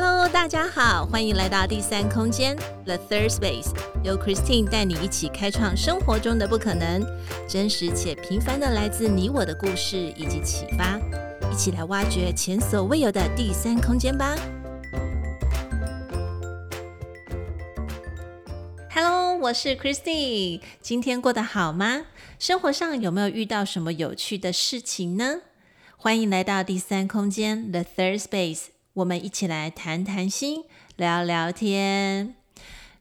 Hello，大家好，欢迎来到第三空间 The Third Space，由 Christine 带你一起开创生活中的不可能，真实且平凡的来自你我的故事以及启发，一起来挖掘前所未有的第三空间吧。Hello，我是 Christine，今天过得好吗？生活上有没有遇到什么有趣的事情呢？欢迎来到第三空间 The Third Space。我们一起来谈谈心，聊聊天。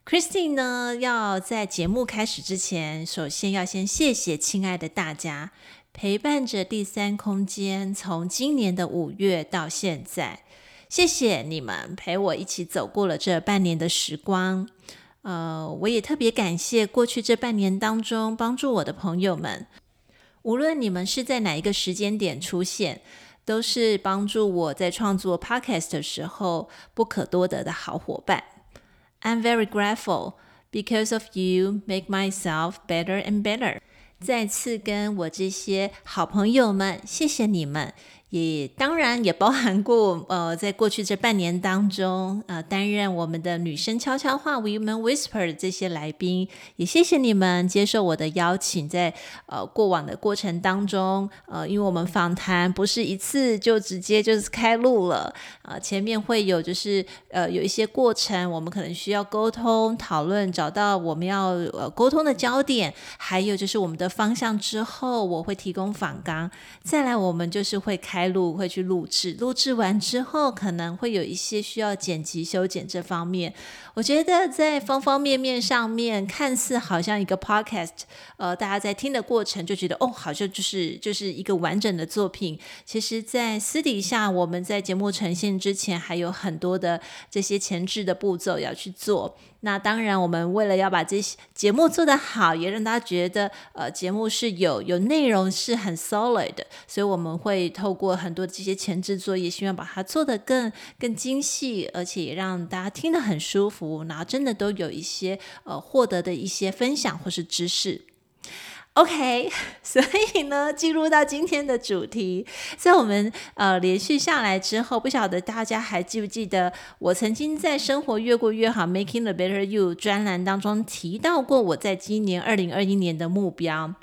Christine 呢，要在节目开始之前，首先要先谢谢亲爱的大家陪伴着第三空间从今年的五月到现在，谢谢你们陪我一起走过了这半年的时光。呃，我也特别感谢过去这半年当中帮助我的朋友们，无论你们是在哪一个时间点出现。都是帮助我在创作 podcast 的时候不可多得的好伙伴。I'm very grateful because of you make myself better and better。再次跟我这些好朋友们，谢谢你们。也当然也包含过，呃，在过去这半年当中，呃，担任我们的女生悄悄话 （Women Whisper） 这些来宾，也谢谢你们接受我的邀请，在呃过往的过程当中，呃，因为我们访谈不是一次就直接就是开录了，呃，前面会有就是呃有一些过程，我们可能需要沟通讨论，找到我们要呃沟通的焦点，还有就是我们的方向之后，我会提供访纲，再来我们就是会开。开录会去录制，录制完之后可能会有一些需要剪辑修剪这方面。我觉得在方方面面上面，看似好像一个 podcast，呃，大家在听的过程就觉得哦，好像就是就是一个完整的作品。其实，在私底下，我们在节目呈现之前，还有很多的这些前置的步骤要去做。那当然，我们为了要把这些节目做得好，也让大家觉得呃节目是有有内容，是很 solid 的，所以我们会透过很多这些前置作业，希望把它做得更更精细，而且也让大家听得很舒服，然后真的都有一些呃获得的一些分享或是知识。OK，所以呢，进入到今天的主题，在我们呃连续下来之后，不晓得大家还记不记得我曾经在《生活越过越好 Making the Better You》专栏当中提到过，我在今年二零二一年的目标，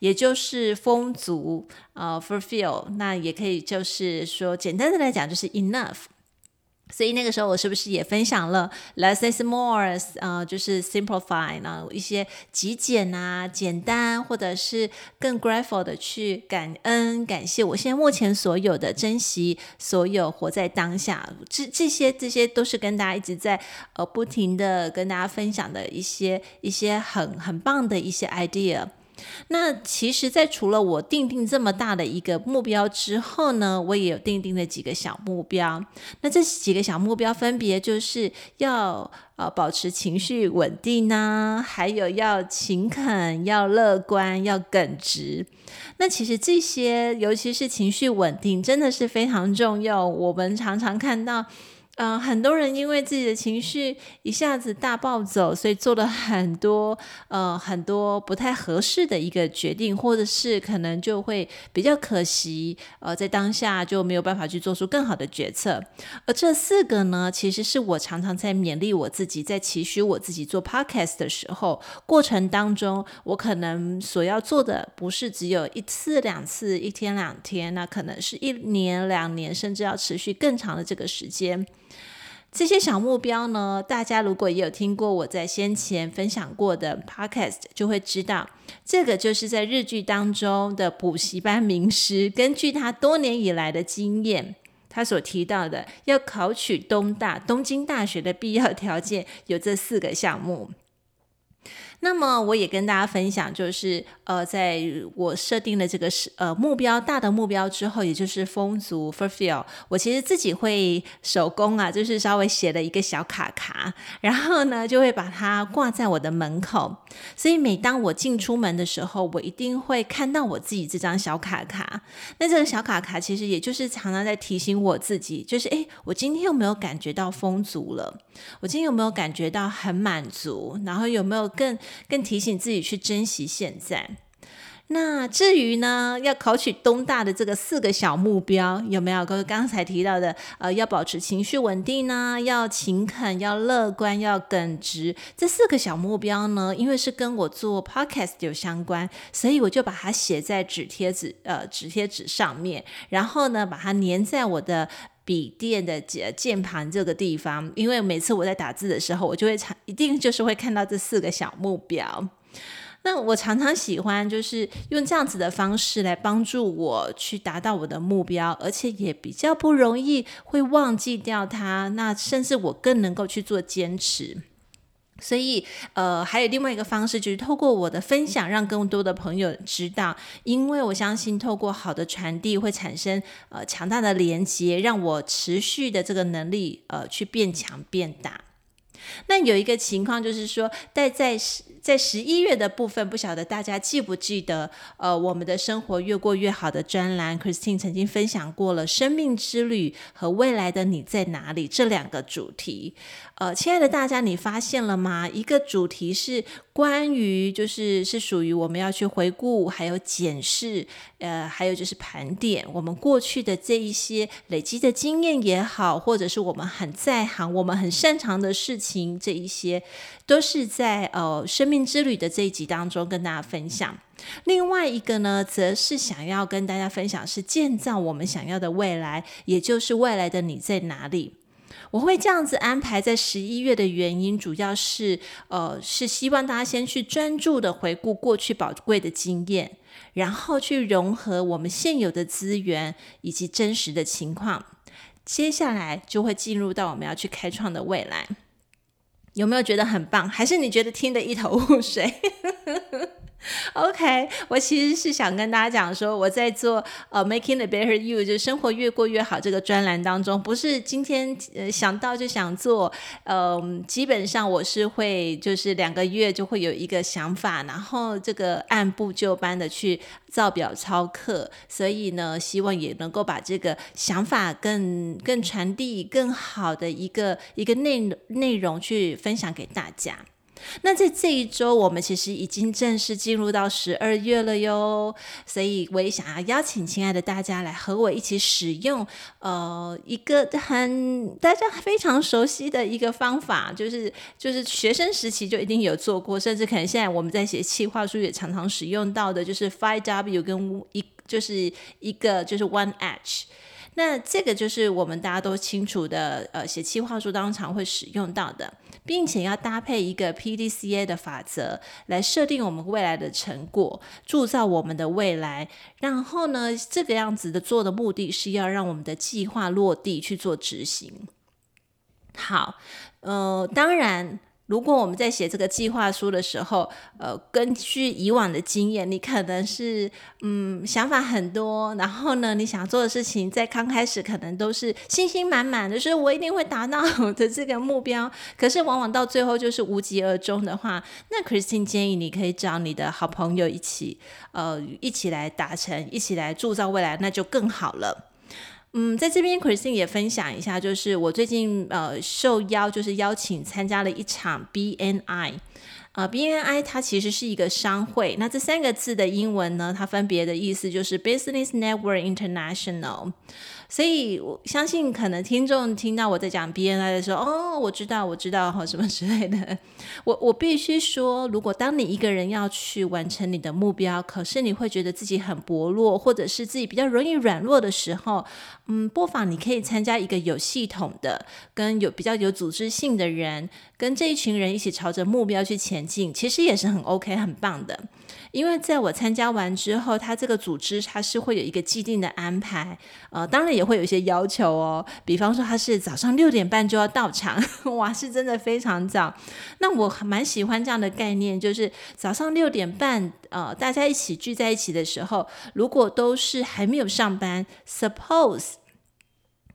也就是丰足呃 fulfill，那也可以就是说简单的来讲就是 enough。所以那个时候，我是不是也分享了 less is more，呃，就是 simplify 呢，一些极简啊、简单，或者是更 grateful 的去感恩、感谢我现在目前所有的，珍惜所有，活在当下。这这些这些都是跟大家一直在呃不停的跟大家分享的一些一些很很棒的一些 idea。那其实，在除了我定定这么大的一个目标之后呢，我也有定定了几个小目标。那这几个小目标分别就是要呃保持情绪稳定呢，还有要勤恳、要乐观、要耿直。那其实这些，尤其是情绪稳定，真的是非常重要。我们常常看到。嗯、很多人因为自己的情绪一下子大暴走，所以做了很多呃很多不太合适的一个决定，或者是可能就会比较可惜，呃，在当下就没有办法去做出更好的决策。而这四个呢，其实是我常常在勉励我自己，在期许我自己做 podcast 的时候，过程当中，我可能所要做的不是只有一次两次，一天两天，那可能是一年两年，甚至要持续更长的这个时间。这些小目标呢，大家如果也有听过我在先前分享过的 podcast，就会知道，这个就是在日剧当中的补习班名师，根据他多年以来的经验，他所提到的要考取东大东京大学的必要条件有这四个项目。那么我也跟大家分享，就是呃，在我设定了这个是呃目标大的目标之后，也就是丰足 fulfill，我其实自己会手工啊，就是稍微写了一个小卡卡，然后呢就会把它挂在我的门口。所以每当我进出门的时候，我一定会看到我自己这张小卡卡。那这个小卡卡其实也就是常常在提醒我自己，就是诶，我今天有没有感觉到丰足了？我今天有没有感觉到很满足？然后有没有更更提醒自己去珍惜现在。那至于呢，要考取东大的这个四个小目标有没有？跟刚才提到的，呃，要保持情绪稳定呢，要勤恳，要乐观，要耿直。这四个小目标呢，因为是跟我做 podcast 有相关，所以我就把它写在纸贴纸，呃，纸贴纸上面，然后呢，把它粘在我的笔电的键键盘这个地方。因为每次我在打字的时候，我就会常一定就是会看到这四个小目标。那我常常喜欢就是用这样子的方式来帮助我去达到我的目标，而且也比较不容易会忘记掉它。那甚至我更能够去做坚持。所以，呃，还有另外一个方式，就是透过我的分享，让更多的朋友知道。因为我相信，透过好的传递，会产生呃强大的连接，让我持续的这个能力呃去变强变大。那有一个情况就是说，在在在十一月的部分，不晓得大家记不记得，呃，我们的生活越过越好的专栏，Christine 曾经分享过了生命之旅和未来的你在哪里这两个主题。呃，亲爱的大家，你发现了吗？一个主题是关于，就是是属于我们要去回顾，还有检视，呃，还有就是盘点我们过去的这一些累积的经验也好，或者是我们很在行、我们很擅长的事情，这一些都是在呃生命之旅的这一集当中跟大家分享。另外一个呢，则是想要跟大家分享，是建造我们想要的未来，也就是未来的你在哪里。我会这样子安排在十一月的原因，主要是呃，是希望大家先去专注的回顾过去宝贵的经验，然后去融合我们现有的资源以及真实的情况，接下来就会进入到我们要去开创的未来。有没有觉得很棒？还是你觉得听得一头雾水？OK，我其实是想跟大家讲说，我在做呃 Making a Better You，就是生活越过越好这个专栏当中，不是今天呃想到就想做，嗯、呃，基本上我是会就是两个月就会有一个想法，然后这个按部就班的去照表操课，所以呢，希望也能够把这个想法更更传递更好的一个一个内内容去分享给大家。那在这一周，我们其实已经正式进入到十二月了哟，所以我也想要邀请亲爱的大家来和我一起使用，呃，一个很大家非常熟悉的一个方法，就是就是学生时期就一定有做过，甚至可能现在我们在写企划书也常常使用到的，就是 Five W 跟一就是一个就是 One H。那这个就是我们大家都清楚的，呃，写企划书当常会使用到的，并且要搭配一个 PDCA 的法则来设定我们未来的成果，铸造我们的未来。然后呢，这个样子的做的目的是要让我们的计划落地去做执行。好，呃，当然。如果我们在写这个计划书的时候，呃，根据以往的经验，你可能是嗯想法很多，然后呢，你想做的事情在刚开始可能都是信心满满的，就是我一定会达到 我的这个目标。可是往往到最后就是无疾而终的话，那 Christine 建议你可以找你的好朋友一起，呃，一起来达成，一起来铸造未来，那就更好了。嗯，在这边，Christine 也分享一下，就是我最近呃受邀，就是邀请参加了一场 BNI，呃，BNI 它其实是一个商会，那这三个字的英文呢，它分别的意思就是 Business Network International。所以我相信，可能听众听到我在讲 BNI 的时候，哦，我知道，我知道哈，什么 之类的。我我必须说，如果当你一个人要去完成你的目标，可是你会觉得自己很薄弱，或者是自己比较容易软弱的时候，嗯，不妨你可以参加一个有系统的、跟有比较有组织性的人，跟这一群人一起朝着目标去前进，其实也是很 OK、很棒的。因为在我参加完之后，他这个组织他是会有一个既定的安排，呃，当然也会有一些要求哦。比方说，他是早上六点半就要到场，哇，是真的非常早。那我蛮喜欢这样的概念，就是早上六点半，呃，大家一起聚在一起的时候，如果都是还没有上班，suppose。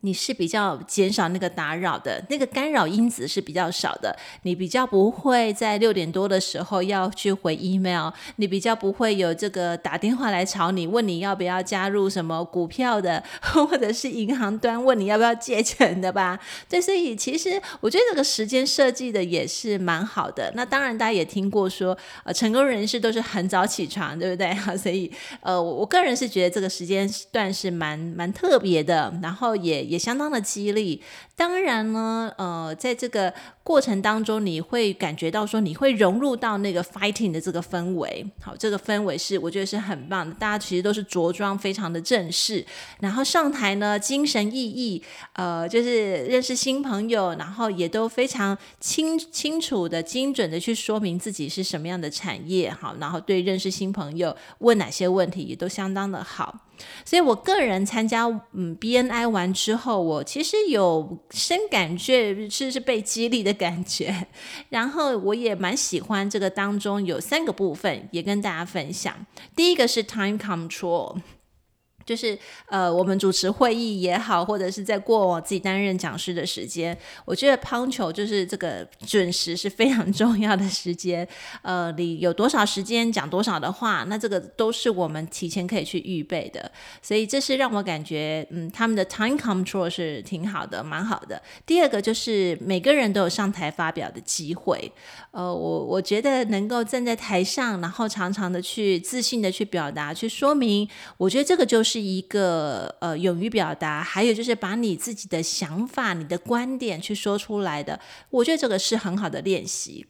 你是比较减少那个打扰的，那个干扰因子是比较少的。你比较不会在六点多的时候要去回 email，你比较不会有这个打电话来吵你，问你要不要加入什么股票的，或者是银行端问你要不要借钱的吧？对，所以其实我觉得这个时间设计的也是蛮好的。那当然大家也听过说，呃，成功人士都是很早起床，对不对？所以呃，我个人是觉得这个时间段是蛮蛮特别的，然后也。也相当的激励，当然呢，呃，在这个过程当中，你会感觉到说，你会融入到那个 fighting 的这个氛围。好，这个氛围是我觉得是很棒的，大家其实都是着装非常的正式，然后上台呢，精神奕奕，呃，就是认识新朋友，然后也都非常清清楚的、精准的去说明自己是什么样的产业，好，然后对认识新朋友问哪些问题也都相当的好。所以，我个人参加嗯 BNI 完之后，我其实有深感觉是是被激励的感觉，然后我也蛮喜欢这个当中有三个部分，也跟大家分享。第一个是 time control。就是呃，我们主持会议也好，或者是在过往自己担任讲师的时间，我觉得 p u n c t u a 就是这个准时是非常 重要的时间。呃，你有多少时间讲多少的话，那这个都是我们提前可以去预备的。所以这是让我感觉，嗯，他们的 time control 是挺好的，蛮好的。第二个就是每个人都有上台发表的机会。呃，我我觉得能够站在台上，然后常常的去自信的去表达、去说明，我觉得这个就是。是一个呃，勇于表达，还有就是把你自己的想法、你的观点去说出来的，我觉得这个是很好的练习。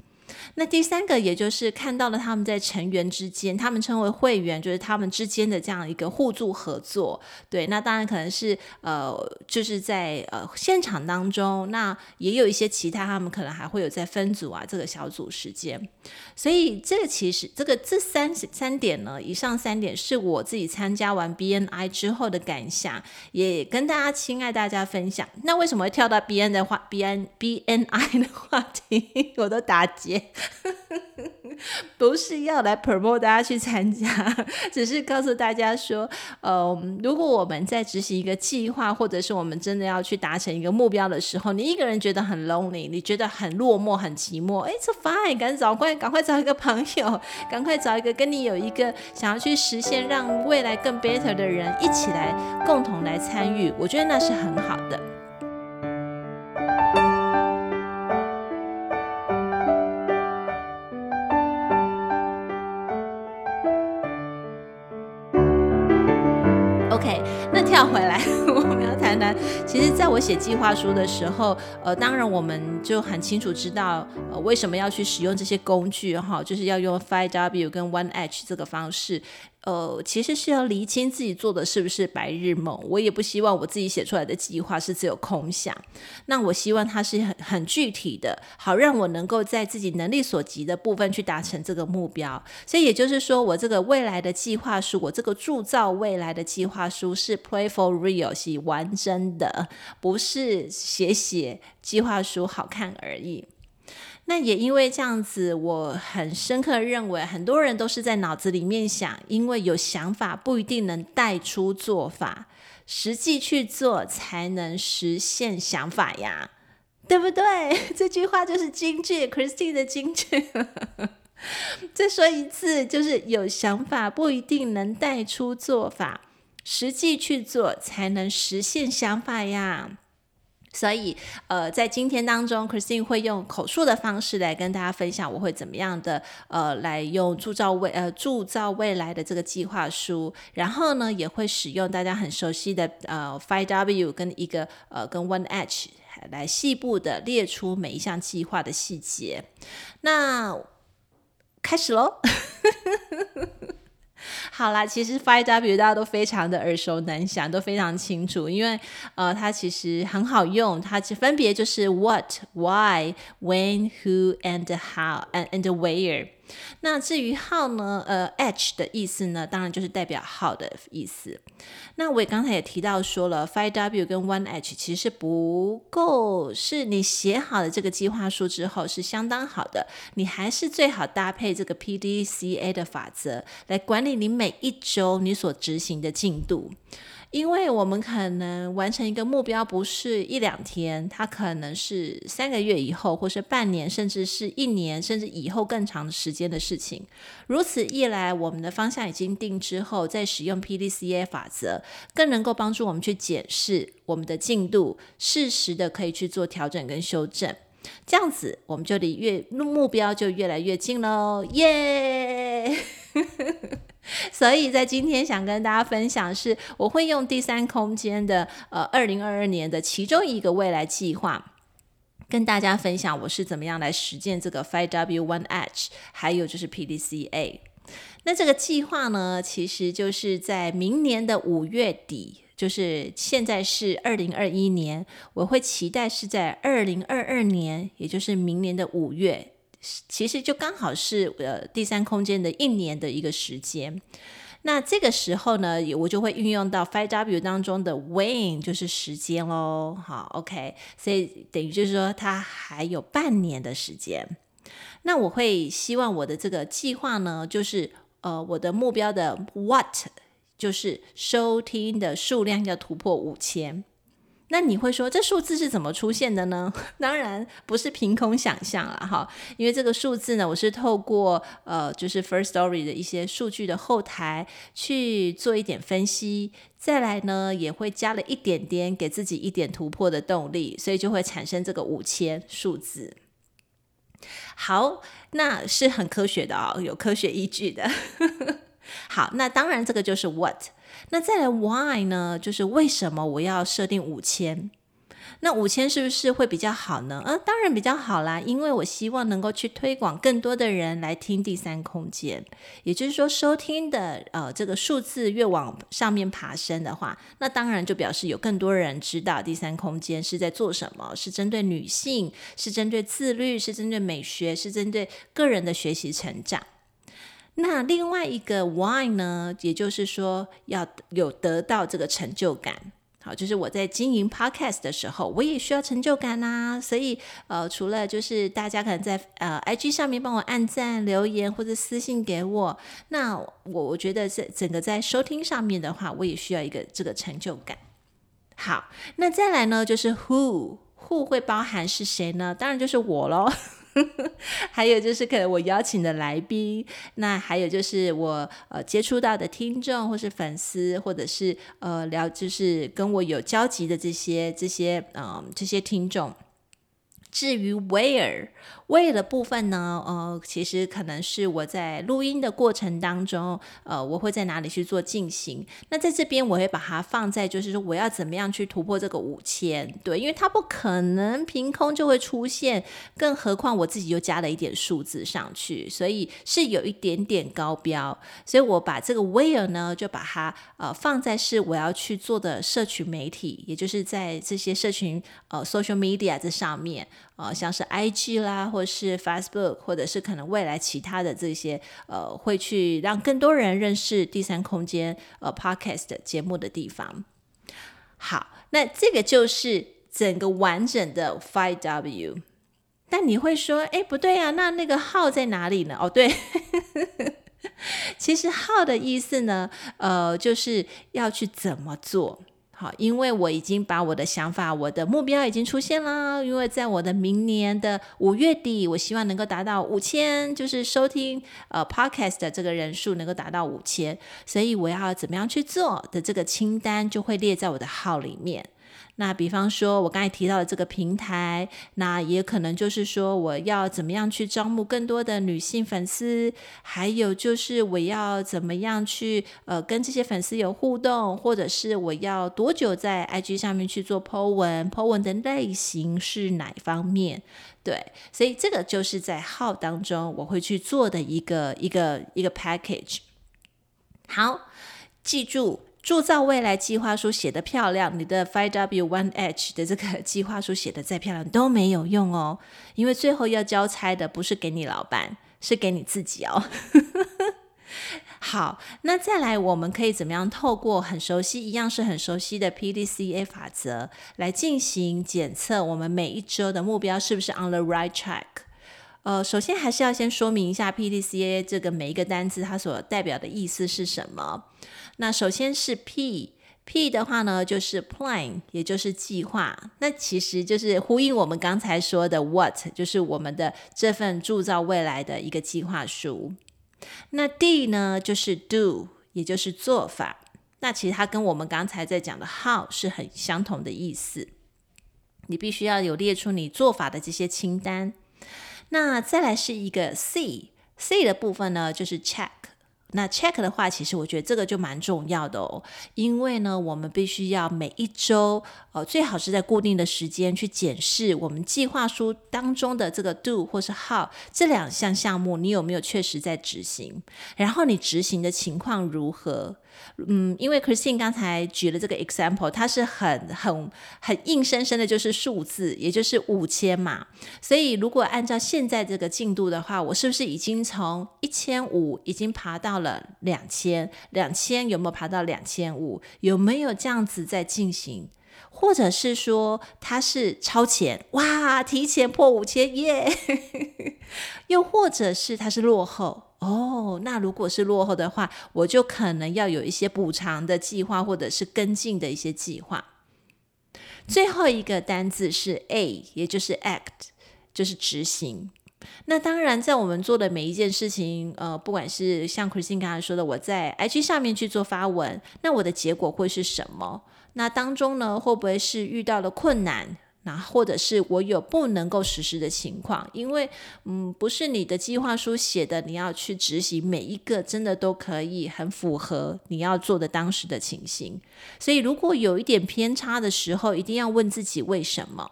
那第三个，也就是看到了他们在成员之间，他们称为会员，就是他们之间的这样一个互助合作。对，那当然可能是呃，就是在呃现场当中，那也有一些其他，他们可能还会有在分组啊，这个小组时间。所以这个其实这个这三三点呢，以上三点是我自己参加完 BNI 之后的感想，也跟大家亲爱大家分享。那为什么会跳到 BN 的话，BN BNI 的话题，我都打结。不是要来 promote 大家去参加，只是告诉大家说，呃，如果我们在执行一个计划，或者是我们真的要去达成一个目标的时候，你一个人觉得很 lonely，你觉得很落寞、很寂寞，哎这 fine，赶紧找快，赶快找一个朋友，赶快找一个跟你有一个想要去实现让未来更 better 的人一起来共同来参与，我觉得那是很好的。要回来，我们要谈谈。其实，在我写计划书的时候，呃，当然我们就很清楚知道，呃，为什么要去使用这些工具哈，就是要用 Five W 跟 One H 这个方式。呃，其实是要厘清自己做的是不是白日梦。我也不希望我自己写出来的计划是只有空想。那我希望它是很很具体的，好让我能够在自己能力所及的部分去达成这个目标。所以也就是说，我这个未来的计划书，我这个铸造未来的计划书是 play for real，是玩真的，不是写写计划书好看而已。那也因为这样子，我很深刻认为，很多人都是在脑子里面想，因为有想法不一定能带出做法，实际去做才能实现想法呀，对不对？这句话就是金句，Christine 的金句。再说一次，就是有想法不一定能带出做法，实际去做才能实现想法呀。所以，呃，在今天当中，Christine 会用口述的方式来跟大家分享，我会怎么样的，呃，来用铸造未呃铸造未来的这个计划书，然后呢，也会使用大家很熟悉的呃 Five W 跟一个呃跟 One H 来细部的列出每一项计划的细节。那开始喽。好啦，其实 Five W 大家都非常的耳熟能详，都非常清楚，因为呃，它其实很好用，它其分别就是 What、Why、When、Who and How and and Where。那至于 how 呢？呃，H 的意思呢，当然就是代表好的意思。那我也刚才也提到说了，Five W 跟 One H 其实是不够，是你写好了这个计划书之后是相当好的，你还是最好搭配这个 PDCA 的法则来管理你每一周你所执行的进度。因为我们可能完成一个目标不是一两天，它可能是三个月以后，或是半年，甚至是一年，甚至以后更长的时间的事情。如此一来，我们的方向已经定之后，再使用 PDCA 法则，更能够帮助我们去检视我们的进度，适时的可以去做调整跟修正。这样子，我们就离越目标就越来越近喽，耶、所以在今天想跟大家分享是，我会用第三空间的呃二零二二年的其中一个未来计划，跟大家分享我是怎么样来实践这个 5W 1H，还有就是 PDCA。那这个计划呢，其实就是在明年的五月底，就是现在是二零二一年，我会期待是在二零二二年，也就是明年的五月。其实就刚好是呃第三空间的一年的一个时间，那这个时候呢，我就会运用到 Five W 当中的 When，就是时间喽。好，OK，所以等于就是说它还有半年的时间。那我会希望我的这个计划呢，就是呃我的目标的 What，就是收听的数量要突破五千。那你会说，这数字是怎么出现的呢？当然不是凭空想象了哈，因为这个数字呢，我是透过呃，就是 First Story 的一些数据的后台去做一点分析，再来呢也会加了一点点给自己一点突破的动力，所以就会产生这个五千数字。好，那是很科学的哦，有科学依据的。好，那当然这个就是 What。那再来 why 呢？就是为什么我要设定五千？那五千是不是会比较好呢？啊，当然比较好啦，因为我希望能够去推广更多的人来听第三空间。也就是说，收听的呃这个数字越往上面爬升的话，那当然就表示有更多人知道第三空间是在做什么，是针对女性，是针对自律，是针对美学，是针对个人的学习成长。那另外一个 why 呢，也就是说要有得到这个成就感，好，就是我在经营 podcast 的时候，我也需要成就感呐、所以呃，除了就是大家可能在呃 IG 上面帮我按赞、留言或者私信给我，那我我觉得在整个在收听上面的话，我也需要一个这个成就感。好，那再来呢，就是 who who 会包含是谁呢？当然就是我喽。还有就是可能我邀请的来宾，那还有就是我呃接触到的听众或是粉丝，或者是呃聊就是跟我有交集的这些这些嗯、这些听众。至于 where where 的部分呢，呃，其实可能是我在录音的过程当中，呃，我会在哪里去做进行。那在这边我会把它放在，就是说我要怎么样去突破这个五千，对，因为它不可能凭空就会出现，更何况我自己又加了一点数字上去，所以是有一点点高标。所以我把这个 where 呢，就把它呃放在是我要去做的社群媒体，也就是在这些社群呃 social media 这上面。呃，像是 IG 啦，或是 Facebook，或者是可能未来其他的这些，呃，会去让更多人认识第三空间呃 Podcast 节目的地方。好，那这个就是整个完整的 Five W。但你会说，哎，不对啊，那那个号在哪里呢？哦，对，其实号的意思呢，呃，就是要去怎么做。好，因为我已经把我的想法、我的目标已经出现了。因为在我的明年的五月底，我希望能够达到五千，就是收听呃 Podcast 的这个人数能够达到五千，所以我要怎么样去做的这个清单就会列在我的号里面。那比方说，我刚才提到的这个平台，那也可能就是说，我要怎么样去招募更多的女性粉丝，还有就是我要怎么样去呃跟这些粉丝有互动，或者是我要多久在 IG 上面去做 po 文，po 文的类型是哪方面？对，所以这个就是在号当中我会去做的一个一个一个 package。好，记住。铸造未来计划书写得漂亮，你的 Five W One H 的这个计划书写得再漂亮都没有用哦，因为最后要交差的不是给你老板，是给你自己哦。好，那再来，我们可以怎么样透过很熟悉，一样是很熟悉的 PDCA 法则来进行检测，我们每一周的目标是不是 on the right track？呃，首先还是要先说明一下 PDCA 这个每一个单词它所代表的意思是什么。那首先是 P，P 的话呢就是 Plan，也就是计划。那其实就是呼应我们刚才说的 What，就是我们的这份铸造未来的一个计划书。那 D 呢，就是 do，也就是做法。那其实它跟我们刚才在讲的 how 是很相同的意思。你必须要有列出你做法的这些清单。那再来是一个 C，C 的部分呢，就是 check。那 check 的话，其实我觉得这个就蛮重要的哦，因为呢，我们必须要每一周，呃，最好是在固定的时间去检视我们计划书当中的这个 do 或是 how 这两项项目，你有没有确实在执行，然后你执行的情况如何。嗯，因为 Christine 刚才举了这个 example，它是很很很硬生生的，就是数字，也就是五千嘛。所以如果按照现在这个进度的话，我是不是已经从一千五已经爬到了两千？两千有没有爬到两千五？有没有这样子在进行？或者是说它是超前？哇，提前破五千耶！又或者是它是落后？哦，那如果是落后的话，我就可能要有一些补偿的计划，或者是跟进的一些计划。最后一个单字是 A，也就是 act，就是执行。那当然，在我们做的每一件事情，呃，不管是像 Christine 刚才说的，我在 IG 上面去做发文，那我的结果会是什么？那当中呢，会不会是遇到了困难？那或者是我有不能够实施的情况，因为嗯，不是你的计划书写的，你要去执行每一个，真的都可以很符合你要做的当时的情形。所以如果有一点偏差的时候，一定要问自己为什么。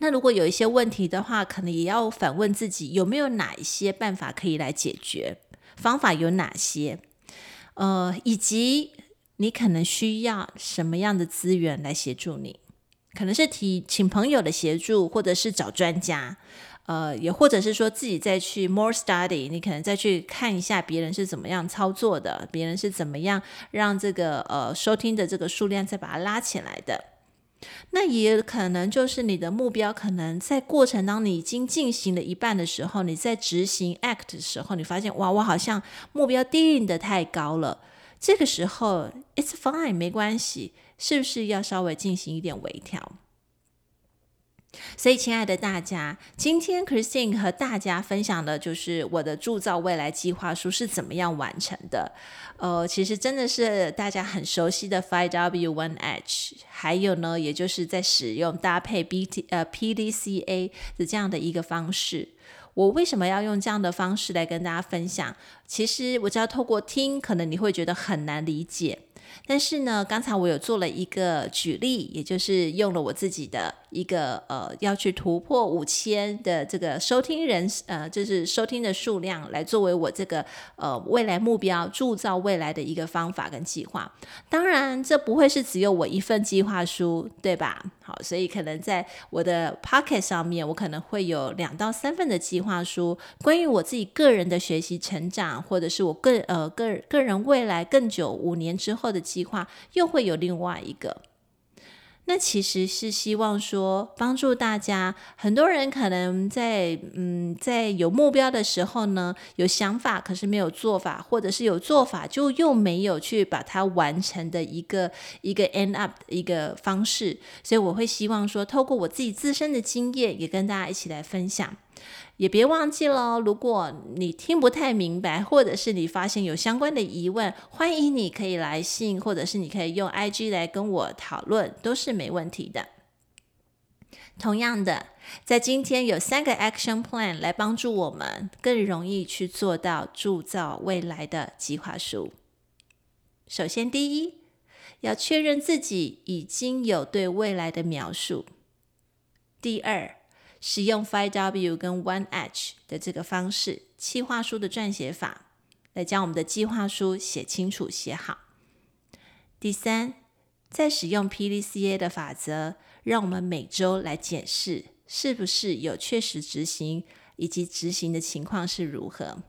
那如果有一些问题的话，可能也要反问自己有没有哪一些办法可以来解决，方法有哪些？呃，以及你可能需要什么样的资源来协助你。可能是提请朋友的协助，或者是找专家，呃，也或者是说自己再去 more study，你可能再去看一下别人是怎么样操作的，别人是怎么样让这个呃收听的这个数量再把它拉起来的。那也可能就是你的目标，可能在过程当中你已经进行了一半的时候，你在执行 act 的时候，你发现哇，我好像目标定得太高了。这个时候，it's fine，没关系。是不是要稍微进行一点微调？所以，亲爱的大家，今天 Christine 和大家分享的就是我的铸造未来计划书是怎么样完成的。呃，其实真的是大家很熟悉的 5W1H，还有呢，也就是在使用搭配 BT 呃 PDCA 的这样的一个方式。我为什么要用这样的方式来跟大家分享？其实我只要透过听，可能你会觉得很难理解。但是呢，刚才我有做了一个举例，也就是用了我自己的一个呃要去突破五千的这个收听人呃，就是收听的数量来作为我这个呃未来目标铸造未来的一个方法跟计划。当然，这不会是只有我一份计划书，对吧？所以可能在我的 Pocket 上面，我可能会有两到三份的计划书，关于我自己个人的学习成长，或者是我个呃个个人未来更久五年之后的。计划又会有另外一个，那其实是希望说帮助大家。很多人可能在嗯，在有目标的时候呢，有想法，可是没有做法，或者是有做法，就又没有去把它完成的一个一个 end up 的一个方式。所以我会希望说，透过我自己自身的经验，也跟大家一起来分享。也别忘记了，如果你听不太明白，或者是你发现有相关的疑问，欢迎你可以来信，或者是你可以用 IG 来跟我讨论，都是没问题的。同样的，在今天有三个 Action Plan 来帮助我们更容易去做到铸造未来的计划书。首先，第一，要确认自己已经有对未来的描述。第二，使用 Five W 跟 One H 的这个方式，计划书的撰写法，来将我们的计划书写清楚、写好。第三，在使用 PDCA 的法则，让我们每周来检视是不是有确实执行，以及执行的情况是如何。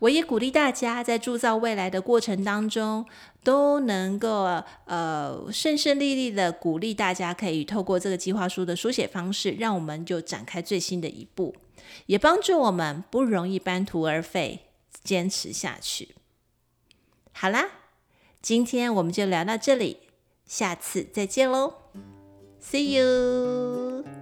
我也鼓励大家在铸造未来的过程当中，都能够呃顺顺利利的鼓励大家，可以透过这个计划书的书写方式，让我们就展开最新的一步，也帮助我们不容易半途而废，坚持下去。好啦，今天我们就聊到这里，下次再见喽，See you。